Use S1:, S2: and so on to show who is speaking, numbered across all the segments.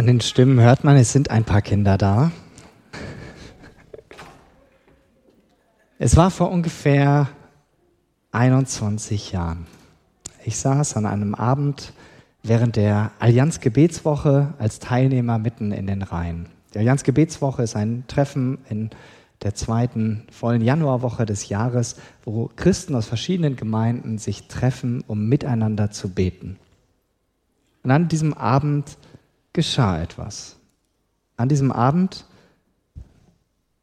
S1: An den Stimmen hört man, es sind ein paar Kinder da. Es war vor ungefähr 21 Jahren. Ich saß an einem Abend während der Allianz Gebetswoche als Teilnehmer mitten in den Reihen. Die Allianz Gebetswoche ist ein Treffen in der zweiten vollen Januarwoche des Jahres, wo Christen aus verschiedenen Gemeinden sich treffen, um miteinander zu beten. Und an diesem Abend geschah etwas. An diesem Abend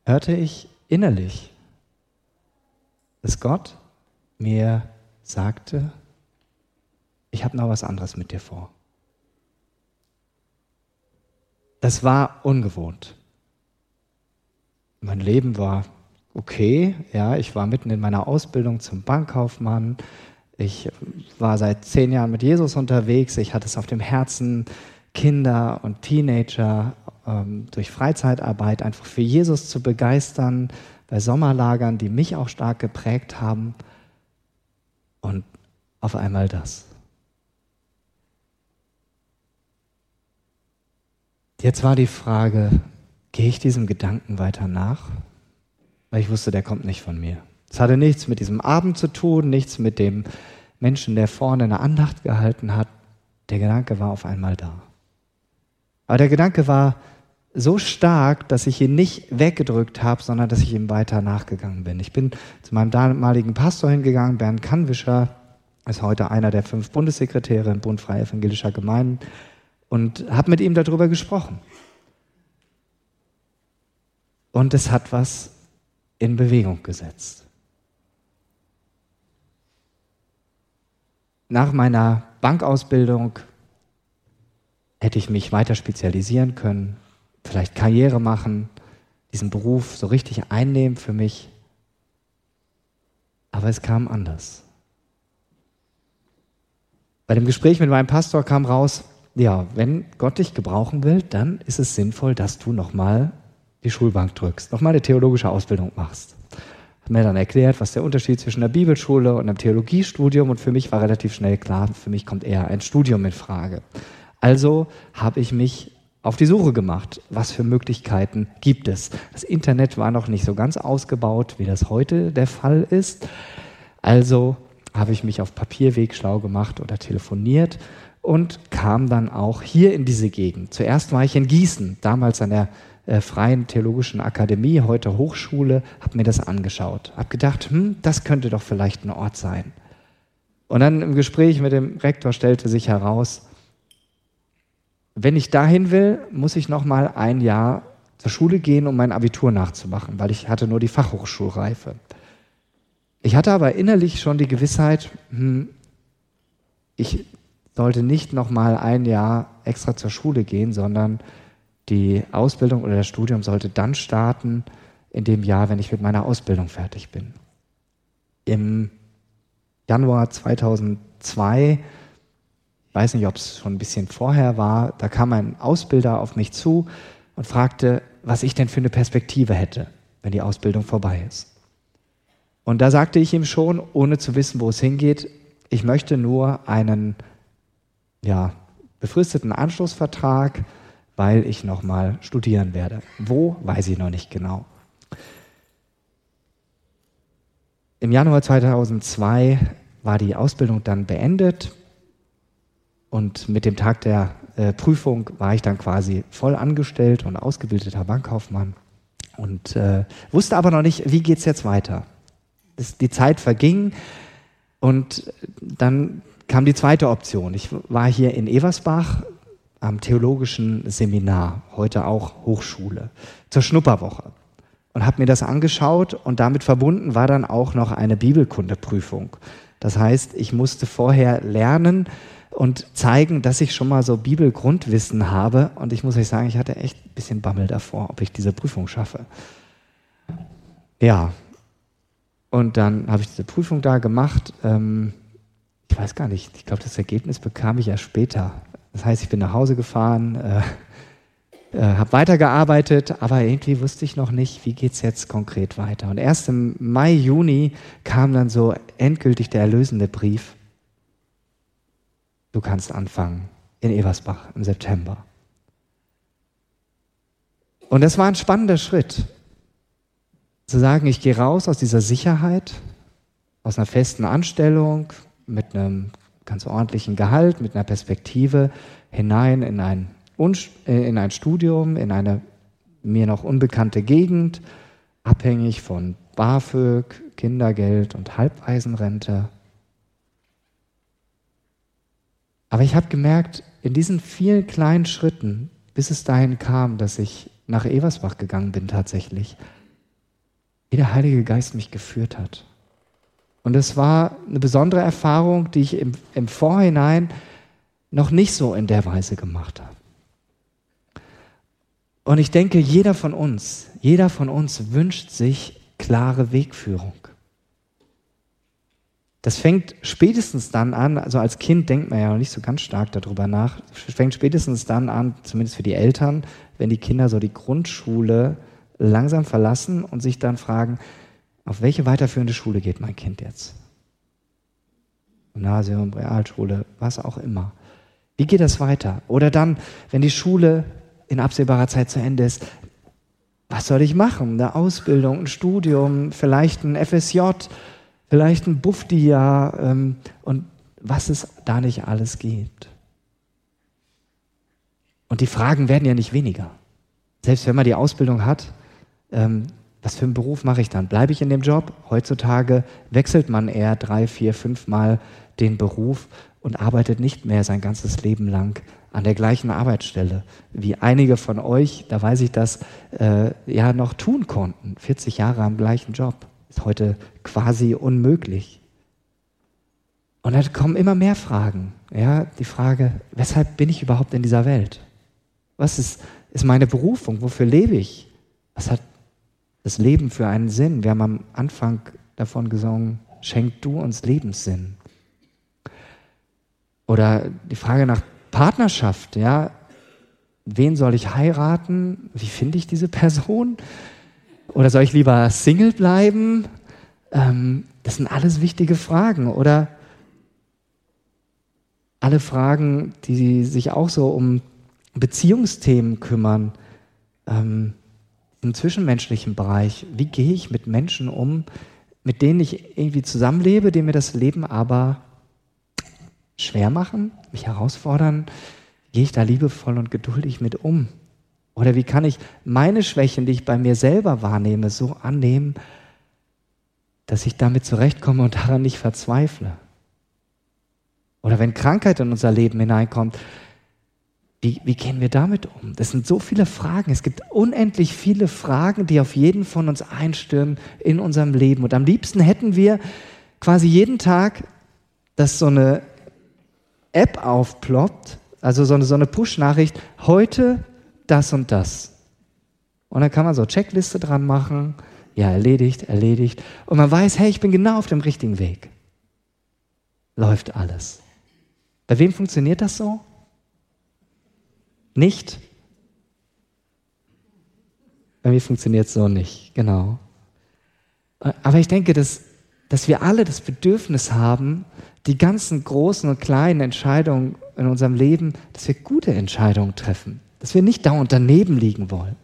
S1: hörte ich innerlich, dass Gott mir sagte, ich habe noch was anderes mit dir vor. Das war ungewohnt. Mein Leben war okay, ja, ich war mitten in meiner Ausbildung zum Bankkaufmann. Ich war seit zehn Jahren mit Jesus unterwegs. Ich hatte es auf dem Herzen, Kinder und Teenager ähm, durch Freizeitarbeit einfach für Jesus zu begeistern, bei Sommerlagern, die mich auch stark geprägt haben. Und auf einmal das. Jetzt war die Frage, gehe ich diesem Gedanken weiter nach? Weil ich wusste, der kommt nicht von mir. Es hatte nichts mit diesem Abend zu tun, nichts mit dem Menschen, der vorne eine Andacht gehalten hat. Der Gedanke war auf einmal da. Aber der Gedanke war so stark, dass ich ihn nicht weggedrückt habe, sondern dass ich ihm weiter nachgegangen bin. Ich bin zu meinem damaligen Pastor hingegangen, Bernd Kannwischer, ist heute einer der fünf Bundessekretäre im Bund Freie Evangelischer Gemeinden und habe mit ihm darüber gesprochen. Und es hat was in Bewegung gesetzt. Nach meiner Bankausbildung hätte ich mich weiter spezialisieren können, vielleicht Karriere machen, diesen Beruf so richtig einnehmen für mich. Aber es kam anders. Bei dem Gespräch mit meinem Pastor kam raus, ja, wenn Gott dich gebrauchen will, dann ist es sinnvoll, dass du nochmal die Schulbank drückst, nochmal eine theologische Ausbildung machst. Hat mir dann erklärt, was der Unterschied zwischen der Bibelschule und einem Theologiestudium und für mich war relativ schnell klar, für mich kommt eher ein Studium in Frage. Also habe ich mich auf die Suche gemacht, was für Möglichkeiten gibt es. Das Internet war noch nicht so ganz ausgebaut, wie das heute der Fall ist. Also habe ich mich auf Papierweg schlau gemacht oder telefoniert und kam dann auch hier in diese Gegend. Zuerst war ich in Gießen, damals an der äh, Freien Theologischen Akademie, heute Hochschule, habe mir das angeschaut, habe gedacht, hm, das könnte doch vielleicht ein Ort sein. Und dann im Gespräch mit dem Rektor stellte sich heraus, wenn ich dahin will, muss ich noch mal ein Jahr zur Schule gehen, um mein Abitur nachzumachen, weil ich hatte nur die Fachhochschulreife. Ich hatte aber innerlich schon die Gewissheit, hm, ich sollte nicht noch mal ein Jahr extra zur Schule gehen, sondern die Ausbildung oder das Studium sollte dann starten in dem Jahr, wenn ich mit meiner Ausbildung fertig bin. Im Januar 2002 weiß nicht, ob es schon ein bisschen vorher war, da kam ein Ausbilder auf mich zu und fragte, was ich denn für eine Perspektive hätte, wenn die Ausbildung vorbei ist. Und da sagte ich ihm schon, ohne zu wissen, wo es hingeht, ich möchte nur einen ja, befristeten Anschlussvertrag, weil ich nochmal studieren werde. Wo, weiß ich noch nicht genau. Im Januar 2002 war die Ausbildung dann beendet und mit dem Tag der äh, Prüfung war ich dann quasi voll angestellt und ausgebildeter Bankkaufmann und äh, wusste aber noch nicht, wie geht es jetzt weiter. Das, die Zeit verging und dann kam die zweite Option. Ich war hier in Eversbach am theologischen Seminar, heute auch Hochschule, zur Schnupperwoche und habe mir das angeschaut und damit verbunden war dann auch noch eine Bibelkundeprüfung. Das heißt, ich musste vorher lernen, und zeigen, dass ich schon mal so Bibelgrundwissen habe. Und ich muss euch sagen, ich hatte echt ein bisschen Bammel davor, ob ich diese Prüfung schaffe. Ja. Und dann habe ich diese Prüfung da gemacht. Ähm, ich weiß gar nicht, ich glaube, das Ergebnis bekam ich ja später. Das heißt, ich bin nach Hause gefahren, äh, äh, habe weitergearbeitet, aber irgendwie wusste ich noch nicht, wie geht es jetzt konkret weiter. Und erst im Mai, Juni kam dann so endgültig der erlösende Brief du kannst anfangen in Eversbach im September. Und das war ein spannender Schritt. Zu sagen, ich gehe raus aus dieser Sicherheit, aus einer festen Anstellung, mit einem ganz ordentlichen Gehalt, mit einer Perspektive hinein in ein, in ein Studium, in eine mir noch unbekannte Gegend, abhängig von BAföG, Kindergeld und Halbwaisenrente. Aber ich habe gemerkt, in diesen vielen kleinen Schritten, bis es dahin kam, dass ich nach Eversbach gegangen bin tatsächlich, wie der Heilige Geist mich geführt hat. Und es war eine besondere Erfahrung, die ich im, im Vorhinein noch nicht so in der Weise gemacht habe. Und ich denke, jeder von uns, jeder von uns wünscht sich klare Wegführung. Das fängt spätestens dann an, also als Kind denkt man ja noch nicht so ganz stark darüber nach, fängt spätestens dann an, zumindest für die Eltern, wenn die Kinder so die Grundschule langsam verlassen und sich dann fragen, auf welche weiterführende Schule geht mein Kind jetzt? Gymnasium, Realschule, was auch immer. Wie geht das weiter? Oder dann, wenn die Schule in absehbarer Zeit zu Ende ist, was soll ich machen? Eine Ausbildung, ein Studium, vielleicht ein FSJ, vielleicht ein Bufti-Jahr ähm, und was es da nicht alles gibt. Und die Fragen werden ja nicht weniger. Selbst wenn man die Ausbildung hat, ähm, was für einen Beruf mache ich dann? Bleibe ich in dem Job? Heutzutage wechselt man eher drei, vier, fünf Mal den Beruf und arbeitet nicht mehr sein ganzes Leben lang an der gleichen Arbeitsstelle, wie einige von euch, da weiß ich das, äh, ja noch tun konnten. 40 Jahre am gleichen Job ist heute quasi unmöglich. Und da kommen immer mehr Fragen. Ja, die Frage, weshalb bin ich überhaupt in dieser Welt? Was ist, ist meine Berufung? Wofür lebe ich? Was hat das Leben für einen Sinn? Wir haben am Anfang davon gesungen, schenk du uns Lebenssinn. Oder die Frage nach Partnerschaft, ja, wen soll ich heiraten? Wie finde ich diese Person? Oder soll ich lieber Single bleiben? Ähm, das sind alles wichtige Fragen. Oder alle Fragen, die sich auch so um Beziehungsthemen kümmern, ähm, im zwischenmenschlichen Bereich. Wie gehe ich mit Menschen um, mit denen ich irgendwie zusammenlebe, die mir das Leben aber schwer machen, mich herausfordern? Gehe ich da liebevoll und geduldig mit um? Oder wie kann ich meine Schwächen, die ich bei mir selber wahrnehme, so annehmen, dass ich damit zurechtkomme und daran nicht verzweifle? Oder wenn Krankheit in unser Leben hineinkommt, wie, wie gehen wir damit um? Das sind so viele Fragen. Es gibt unendlich viele Fragen, die auf jeden von uns einstürmen in unserem Leben. Und am liebsten hätten wir quasi jeden Tag, dass so eine App aufploppt, also so eine, so eine Push-Nachricht, heute das und das. Und dann kann man so Checkliste dran machen, ja, erledigt, erledigt. Und man weiß, hey, ich bin genau auf dem richtigen Weg. Läuft alles. Bei wem funktioniert das so? Nicht? Bei mir funktioniert es so nicht, genau. Aber ich denke, dass, dass wir alle das Bedürfnis haben, die ganzen großen und kleinen Entscheidungen in unserem Leben, dass wir gute Entscheidungen treffen, dass wir nicht dauernd daneben liegen wollen,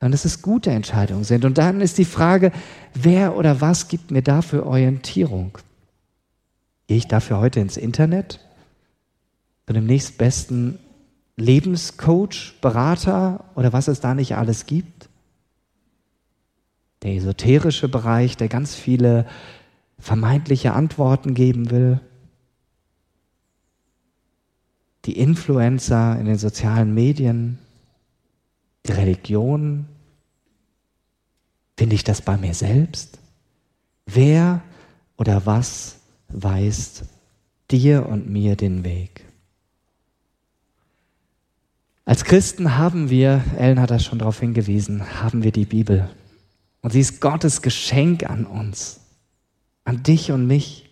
S1: sondern dass es gute Entscheidungen sind. Und dann ist die Frage, wer oder was gibt mir dafür Orientierung? Gehe ich dafür heute ins Internet? Zu dem nächstbesten Lebenscoach, Berater oder was es da nicht alles gibt? Der esoterische Bereich, der ganz viele vermeintliche Antworten geben will. Die Influencer in den sozialen Medien, die Religion. Finde ich das bei mir selbst? Wer oder was weist dir und mir den Weg? Als Christen haben wir, Ellen hat das schon darauf hingewiesen, haben wir die Bibel. Und sie ist Gottes Geschenk an uns an dich und mich.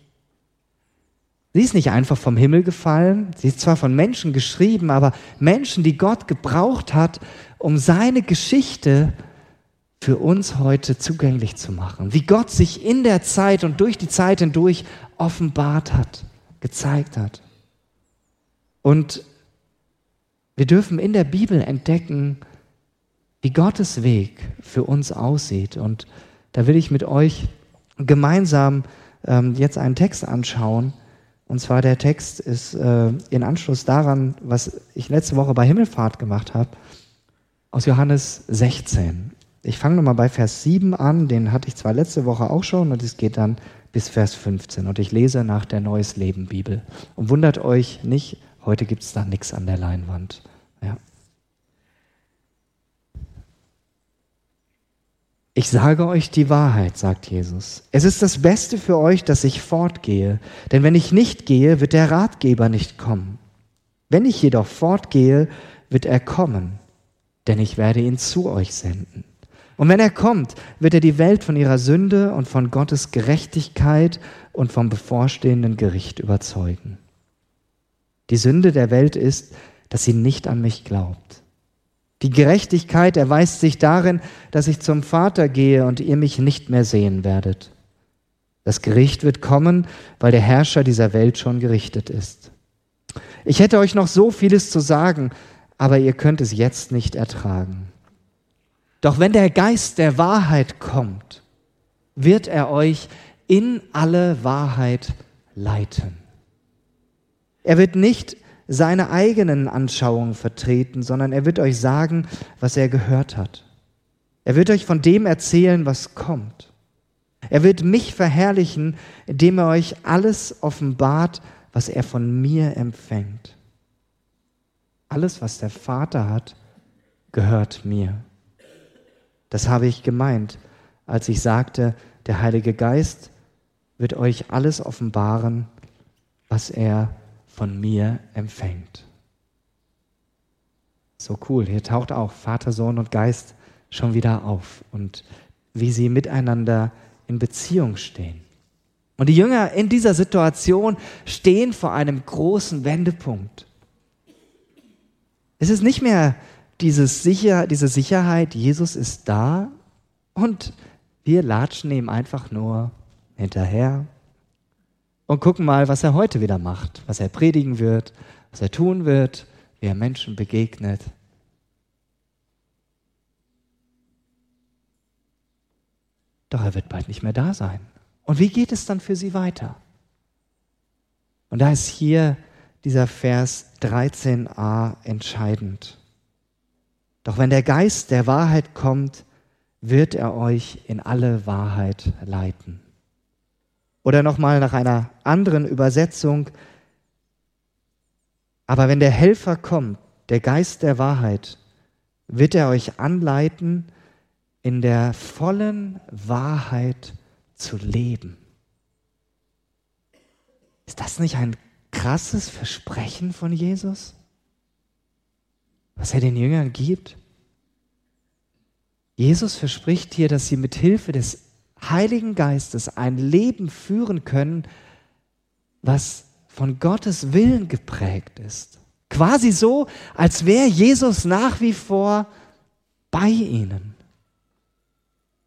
S1: Sie ist nicht einfach vom Himmel gefallen, sie ist zwar von Menschen geschrieben, aber Menschen, die Gott gebraucht hat, um seine Geschichte für uns heute zugänglich zu machen. Wie Gott sich in der Zeit und durch die Zeit hindurch offenbart hat, gezeigt hat. Und wir dürfen in der Bibel entdecken, wie Gottes Weg für uns aussieht. Und da will ich mit euch gemeinsam ähm, jetzt einen Text anschauen. Und zwar der Text ist äh, in Anschluss daran, was ich letzte Woche bei Himmelfahrt gemacht habe, aus Johannes 16. Ich fange nochmal bei Vers 7 an, den hatte ich zwar letzte Woche auch schon, und es geht dann bis Vers 15. Und ich lese nach der Neues Leben Bibel. Und wundert euch nicht, heute gibt es da nichts an der Leinwand. Ja. Ich sage euch die Wahrheit, sagt Jesus. Es ist das Beste für euch, dass ich fortgehe, denn wenn ich nicht gehe, wird der Ratgeber nicht kommen. Wenn ich jedoch fortgehe, wird er kommen, denn ich werde ihn zu euch senden. Und wenn er kommt, wird er die Welt von ihrer Sünde und von Gottes Gerechtigkeit und vom bevorstehenden Gericht überzeugen. Die Sünde der Welt ist, dass sie nicht an mich glaubt. Die Gerechtigkeit erweist sich darin, dass ich zum Vater gehe und ihr mich nicht mehr sehen werdet. Das Gericht wird kommen, weil der Herrscher dieser Welt schon gerichtet ist. Ich hätte euch noch so vieles zu sagen, aber ihr könnt es jetzt nicht ertragen. Doch wenn der Geist der Wahrheit kommt, wird er euch in alle Wahrheit leiten. Er wird nicht seine eigenen Anschauungen vertreten, sondern er wird euch sagen, was er gehört hat. Er wird euch von dem erzählen, was kommt. Er wird mich verherrlichen, indem er euch alles offenbart, was er von mir empfängt. Alles, was der Vater hat, gehört mir. Das habe ich gemeint, als ich sagte, der Heilige Geist wird euch alles offenbaren, was er von mir empfängt. So cool, hier taucht auch Vater, Sohn und Geist schon wieder auf und wie sie miteinander in Beziehung stehen. Und die Jünger in dieser Situation stehen vor einem großen Wendepunkt. Es ist nicht mehr dieses Sicher, diese Sicherheit, Jesus ist da und wir latschen ihm einfach nur hinterher und gucken mal, was er heute wieder macht, was er predigen wird, was er tun wird, wie er Menschen begegnet. Doch er wird bald nicht mehr da sein. Und wie geht es dann für sie weiter? Und da ist hier dieser Vers 13a entscheidend. Doch wenn der Geist der Wahrheit kommt, wird er euch in alle Wahrheit leiten. Oder nochmal nach einer anderen Übersetzung. Aber wenn der Helfer kommt, der Geist der Wahrheit, wird er euch anleiten, in der vollen Wahrheit zu leben. Ist das nicht ein krasses Versprechen von Jesus, was er den Jüngern gibt? Jesus verspricht hier, dass sie mit Hilfe des Heiligen Geistes ein Leben führen können, was von Gottes Willen geprägt ist. Quasi so, als wäre Jesus nach wie vor bei ihnen.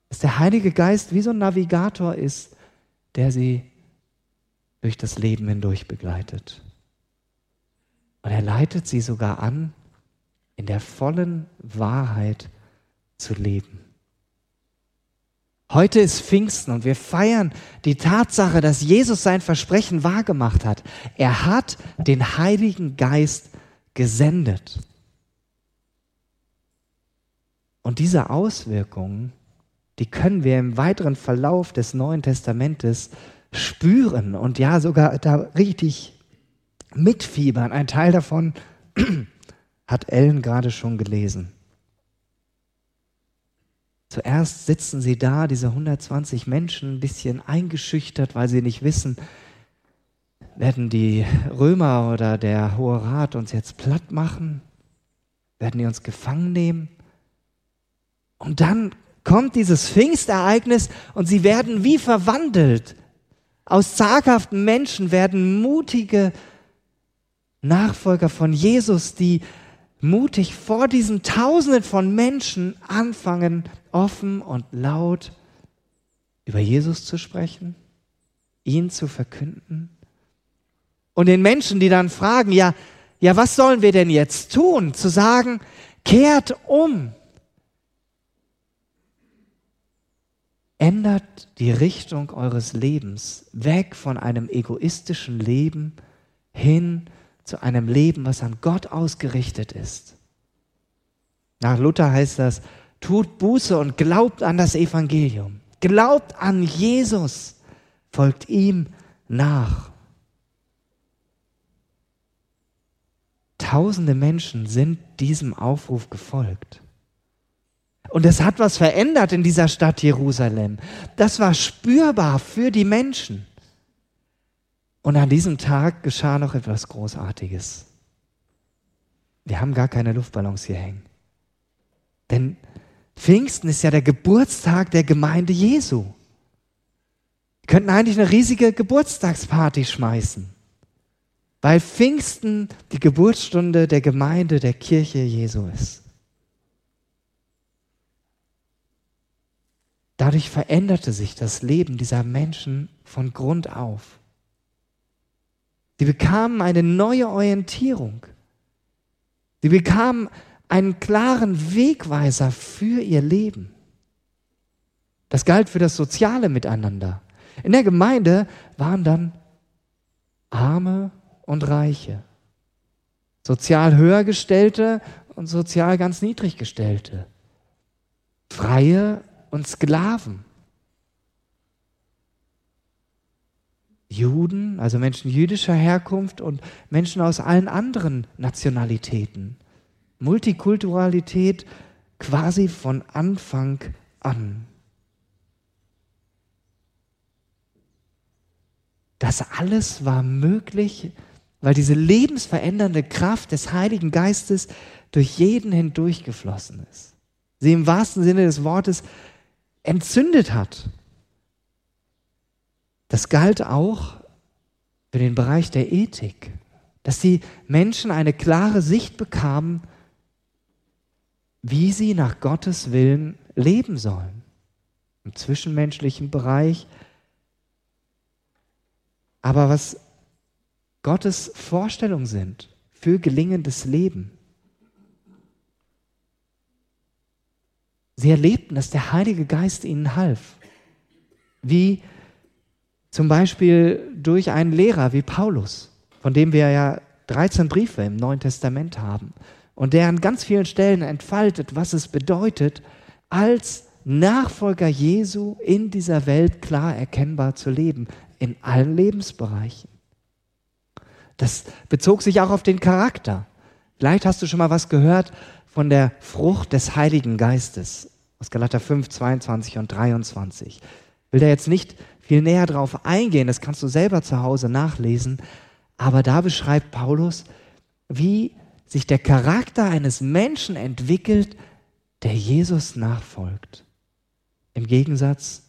S1: Dass der Heilige Geist wie so ein Navigator ist, der sie durch das Leben hindurch begleitet. Und er leitet sie sogar an, in der vollen Wahrheit zu leben. Heute ist Pfingsten und wir feiern die Tatsache, dass Jesus sein Versprechen wahrgemacht hat. Er hat den Heiligen Geist gesendet. Und diese Auswirkungen, die können wir im weiteren Verlauf des Neuen Testamentes spüren und ja sogar da richtig mitfiebern. Ein Teil davon hat Ellen gerade schon gelesen. Zuerst sitzen sie da, diese 120 Menschen, ein bisschen eingeschüchtert, weil sie nicht wissen, werden die Römer oder der Hohe Rat uns jetzt platt machen? Werden die uns gefangen nehmen? Und dann kommt dieses Pfingstereignis und sie werden wie verwandelt. Aus zaghaften Menschen werden mutige Nachfolger von Jesus, die mutig vor diesen Tausenden von Menschen anfangen, offen und laut über Jesus zu sprechen, ihn zu verkünden und den Menschen, die dann fragen, ja, ja, was sollen wir denn jetzt tun? Zu sagen, kehrt um. Ändert die Richtung eures Lebens weg von einem egoistischen Leben hin zu einem Leben, was an Gott ausgerichtet ist. Nach Luther heißt das, tut Buße und glaubt an das Evangelium. Glaubt an Jesus, folgt ihm nach. Tausende Menschen sind diesem Aufruf gefolgt. Und es hat was verändert in dieser Stadt Jerusalem. Das war spürbar für die Menschen. Und an diesem Tag geschah noch etwas Großartiges. Wir haben gar keine Luftballons hier hängen. Denn Pfingsten ist ja der Geburtstag der Gemeinde Jesu. Wir könnten eigentlich eine riesige Geburtstagsparty schmeißen, weil Pfingsten die Geburtsstunde der Gemeinde, der Kirche Jesu ist. Dadurch veränderte sich das Leben dieser Menschen von Grund auf. Sie bekamen eine neue Orientierung. Sie bekamen einen klaren Wegweiser für ihr Leben. Das galt für das soziale Miteinander. In der Gemeinde waren dann Arme und Reiche, sozial höhergestellte und sozial ganz niedriggestellte, Freie und Sklaven, Juden, also Menschen jüdischer Herkunft und Menschen aus allen anderen Nationalitäten. Multikulturalität quasi von Anfang an. Das alles war möglich, weil diese lebensverändernde Kraft des Heiligen Geistes durch jeden hindurchgeflossen ist. Sie im wahrsten Sinne des Wortes entzündet hat. Das galt auch für den Bereich der Ethik, dass die Menschen eine klare Sicht bekamen wie sie nach Gottes Willen leben sollen. Im zwischenmenschlichen Bereich. Aber was Gottes Vorstellungen sind für gelingendes Leben. Sie erlebten, dass der Heilige Geist ihnen half. Wie zum Beispiel durch einen Lehrer wie Paulus, von dem wir ja 13 Briefe im Neuen Testament haben und der an ganz vielen Stellen entfaltet, was es bedeutet, als Nachfolger Jesu in dieser Welt klar erkennbar zu leben, in allen Lebensbereichen. Das bezog sich auch auf den Charakter. Vielleicht hast du schon mal was gehört von der Frucht des Heiligen Geistes aus Galater 5, 22 und 23. Ich will da jetzt nicht viel näher drauf eingehen, das kannst du selber zu Hause nachlesen, aber da beschreibt Paulus, wie sich der Charakter eines Menschen entwickelt, der Jesus nachfolgt. Im Gegensatz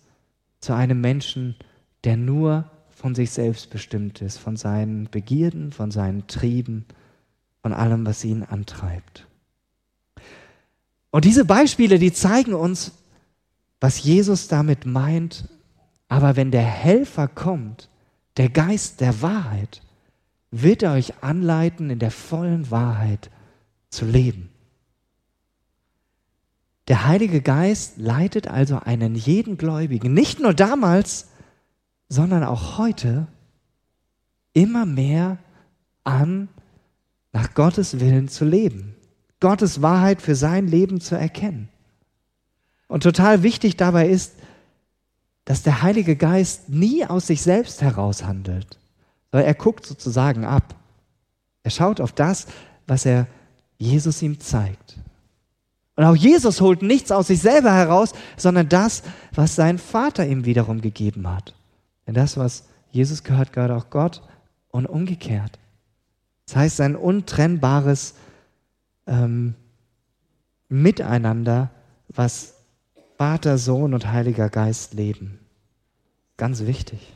S1: zu einem Menschen, der nur von sich selbst bestimmt ist, von seinen Begierden, von seinen Trieben, von allem, was ihn antreibt. Und diese Beispiele, die zeigen uns, was Jesus damit meint. Aber wenn der Helfer kommt, der Geist der Wahrheit, wird er euch anleiten, in der vollen Wahrheit zu leben. Der Heilige Geist leitet also einen jeden Gläubigen, nicht nur damals, sondern auch heute, immer mehr an, nach Gottes Willen zu leben, Gottes Wahrheit für sein Leben zu erkennen. Und total wichtig dabei ist, dass der Heilige Geist nie aus sich selbst heraus handelt, weil er guckt sozusagen ab. Er schaut auf das, was er Jesus ihm zeigt. Und auch Jesus holt nichts aus sich selber heraus, sondern das, was sein Vater ihm wiederum gegeben hat. Denn das, was Jesus gehört, gehört auch Gott und umgekehrt. Das heißt, ein untrennbares ähm, Miteinander, was Vater, Sohn und Heiliger Geist leben. Ganz wichtig.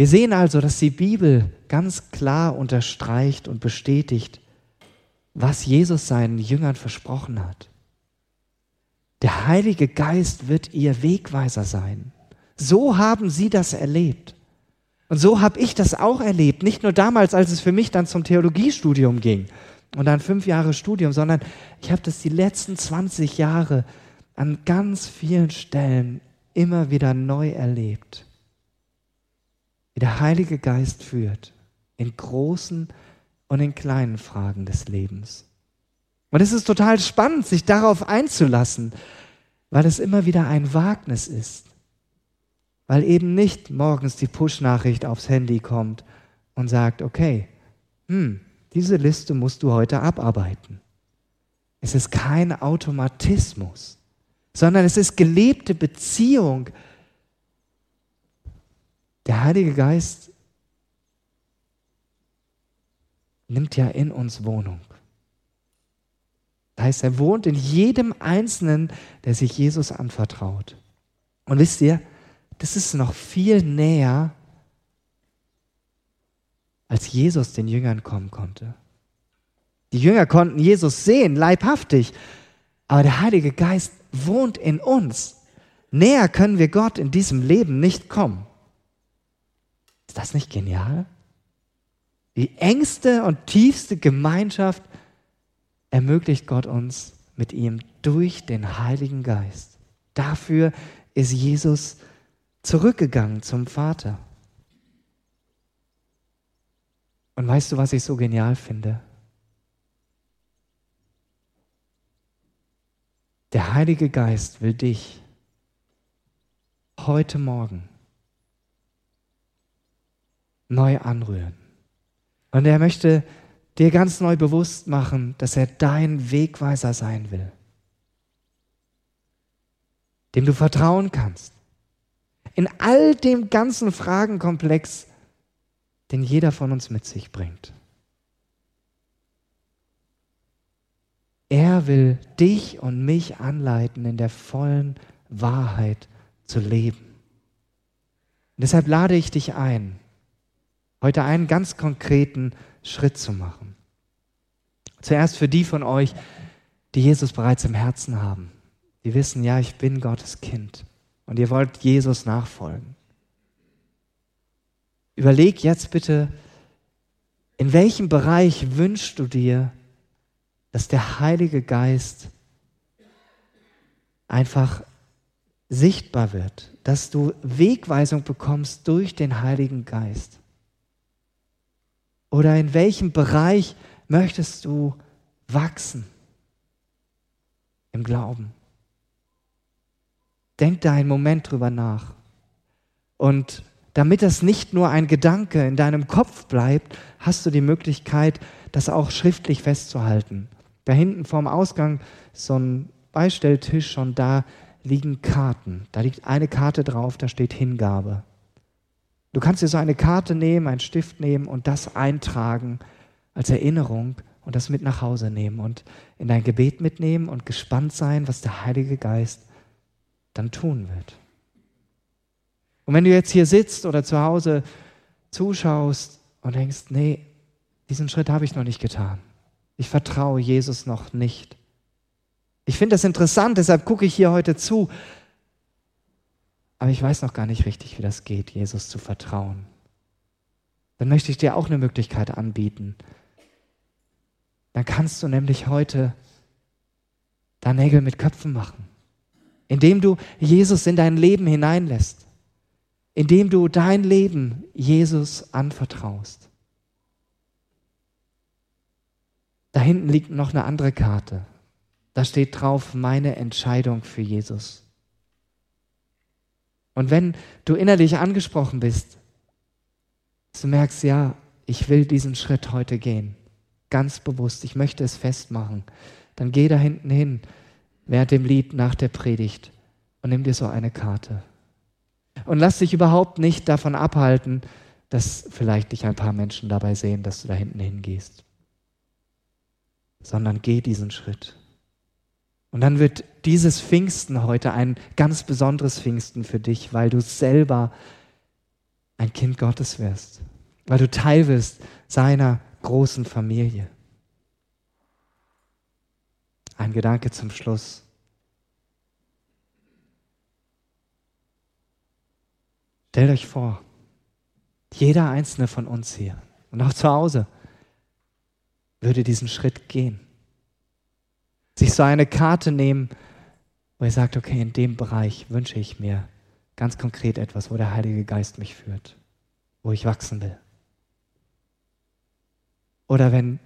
S1: Wir sehen also, dass die Bibel ganz klar unterstreicht und bestätigt, was Jesus seinen Jüngern versprochen hat. Der Heilige Geist wird ihr Wegweiser sein. So haben sie das erlebt. Und so habe ich das auch erlebt. Nicht nur damals, als es für mich dann zum Theologiestudium ging und dann fünf Jahre Studium, sondern ich habe das die letzten 20 Jahre an ganz vielen Stellen immer wieder neu erlebt, wie der Heilige Geist führt in großen und in kleinen Fragen des Lebens. Und es ist total spannend, sich darauf einzulassen, weil es immer wieder ein Wagnis ist. Weil eben nicht morgens die Push-Nachricht aufs Handy kommt und sagt, okay, hm, diese Liste musst du heute abarbeiten. Es ist kein Automatismus, sondern es ist gelebte Beziehung. Der Heilige Geist nimmt ja in uns Wohnung. Das heißt, er wohnt in jedem Einzelnen, der sich Jesus anvertraut. Und wisst ihr, das ist noch viel näher, als Jesus den Jüngern kommen konnte. Die Jünger konnten Jesus sehen, leibhaftig, aber der Heilige Geist wohnt in uns. Näher können wir Gott in diesem Leben nicht kommen. Ist das nicht genial? Die engste und tiefste Gemeinschaft ermöglicht Gott uns mit ihm durch den Heiligen Geist. Dafür ist Jesus zurückgegangen zum Vater. Und weißt du, was ich so genial finde? Der Heilige Geist will dich heute Morgen neu anrühren. Und er möchte dir ganz neu bewusst machen, dass er dein Wegweiser sein will, dem du vertrauen kannst. In all dem ganzen Fragenkomplex, den jeder von uns mit sich bringt. Er will dich und mich anleiten, in der vollen Wahrheit zu leben. Und deshalb lade ich dich ein, heute einen ganz konkreten Schritt zu machen. Zuerst für die von euch, die Jesus bereits im Herzen haben. Die wissen, ja, ich bin Gottes Kind und ihr wollt Jesus nachfolgen. Überleg jetzt bitte, in welchem Bereich wünschst du dir, dass der Heilige Geist einfach sichtbar wird, dass du Wegweisung bekommst durch den Heiligen Geist? Oder in welchem Bereich möchtest du wachsen im Glauben? Denk da einen Moment drüber nach. Und damit das nicht nur ein Gedanke in deinem Kopf bleibt, hast du die Möglichkeit, das auch schriftlich festzuhalten. Da hinten vorm Ausgang so ein Beistelltisch und da liegen Karten. Da liegt eine Karte drauf, da steht Hingabe. Du kannst dir so eine Karte nehmen, einen Stift nehmen und das eintragen als Erinnerung und das mit nach Hause nehmen und in dein Gebet mitnehmen und gespannt sein, was der Heilige Geist dann tun wird. Und wenn du jetzt hier sitzt oder zu Hause zuschaust und denkst, nee, diesen Schritt habe ich noch nicht getan. Ich vertraue Jesus noch nicht. Ich finde das interessant, deshalb gucke ich hier heute zu. Aber ich weiß noch gar nicht richtig, wie das geht, Jesus zu vertrauen. Dann möchte ich dir auch eine Möglichkeit anbieten. Dann kannst du nämlich heute da Nägel mit Köpfen machen, indem du Jesus in dein Leben hineinlässt, indem du dein Leben Jesus anvertraust. Da hinten liegt noch eine andere Karte. Da steht drauf meine Entscheidung für Jesus. Und wenn du innerlich angesprochen bist, du merkst, ja, ich will diesen Schritt heute gehen, ganz bewusst, ich möchte es festmachen, dann geh da hinten hin, während dem Lied nach der Predigt. Und nimm dir so eine Karte. Und lass dich überhaupt nicht davon abhalten, dass vielleicht dich ein paar Menschen dabei sehen, dass du da hinten hingehst, sondern geh diesen Schritt. Und dann wird dieses Pfingsten heute ein ganz besonderes Pfingsten für dich, weil du selber ein Kind Gottes wirst, weil du Teil wirst seiner großen Familie. Ein Gedanke zum Schluss. Stellt euch vor, jeder einzelne von uns hier und auch zu Hause würde diesen Schritt gehen sich so eine Karte nehmen wo ihr sagt, okay, in dem Bereich wünsche ich mir ganz konkret etwas, wo der Heilige Geist mich führt, wo ich wachsen will. Oder wenn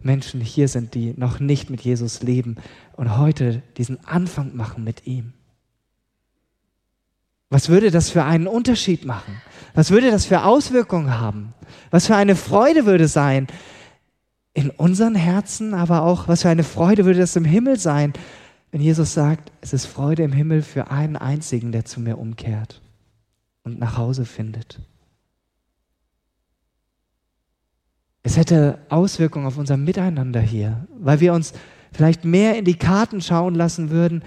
S1: Menschen hier sind, die noch nicht mit Jesus leben und heute diesen Anfang machen mit ihm. Was würde das für einen Unterschied machen? Was würde das für Auswirkungen haben? Was für eine Freude würde sein in unseren Herzen, aber auch was für eine Freude würde das im Himmel sein, wenn Jesus sagt, es ist Freude im Himmel für einen einzigen, der zu mir umkehrt und nach Hause findet. Es hätte Auswirkungen auf unser Miteinander hier, weil wir uns vielleicht mehr in die Karten schauen lassen würden,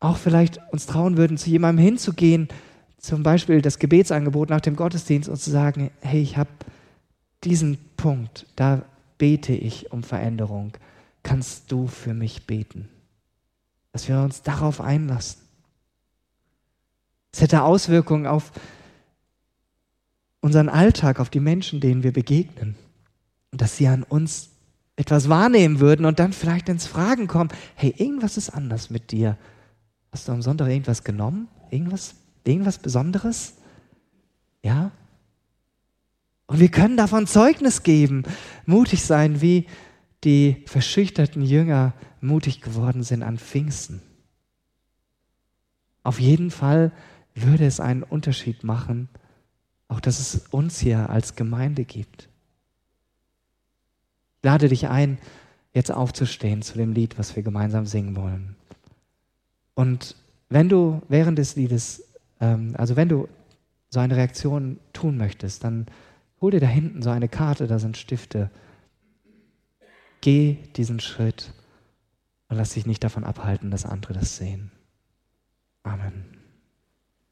S1: auch vielleicht uns trauen würden, zu jemandem hinzugehen, zum Beispiel das Gebetsangebot nach dem Gottesdienst und zu sagen, hey, ich habe diesen Punkt, da bete ich um Veränderung. Kannst du für mich beten? Dass wir uns darauf einlassen. Es hätte Auswirkungen auf unseren Alltag, auf die Menschen, denen wir begegnen. Und dass sie an uns etwas wahrnehmen würden und dann vielleicht ins Fragen kommen, hey, irgendwas ist anders mit dir. Hast du am Sonntag irgendwas genommen? Irgendwas, irgendwas Besonderes? Ja? Und wir können davon Zeugnis geben, mutig sein, wie die verschüchterten Jünger mutig geworden sind an Pfingsten. Auf jeden Fall würde es einen Unterschied machen, auch dass es uns hier als Gemeinde gibt. Ich lade dich ein, jetzt aufzustehen zu dem Lied, was wir gemeinsam singen wollen. Und wenn du während des Liedes, ähm, also wenn du so eine Reaktion tun möchtest, dann hol dir da hinten so eine Karte, da sind Stifte. Geh diesen Schritt und lass dich nicht davon abhalten, dass andere das sehen. Amen.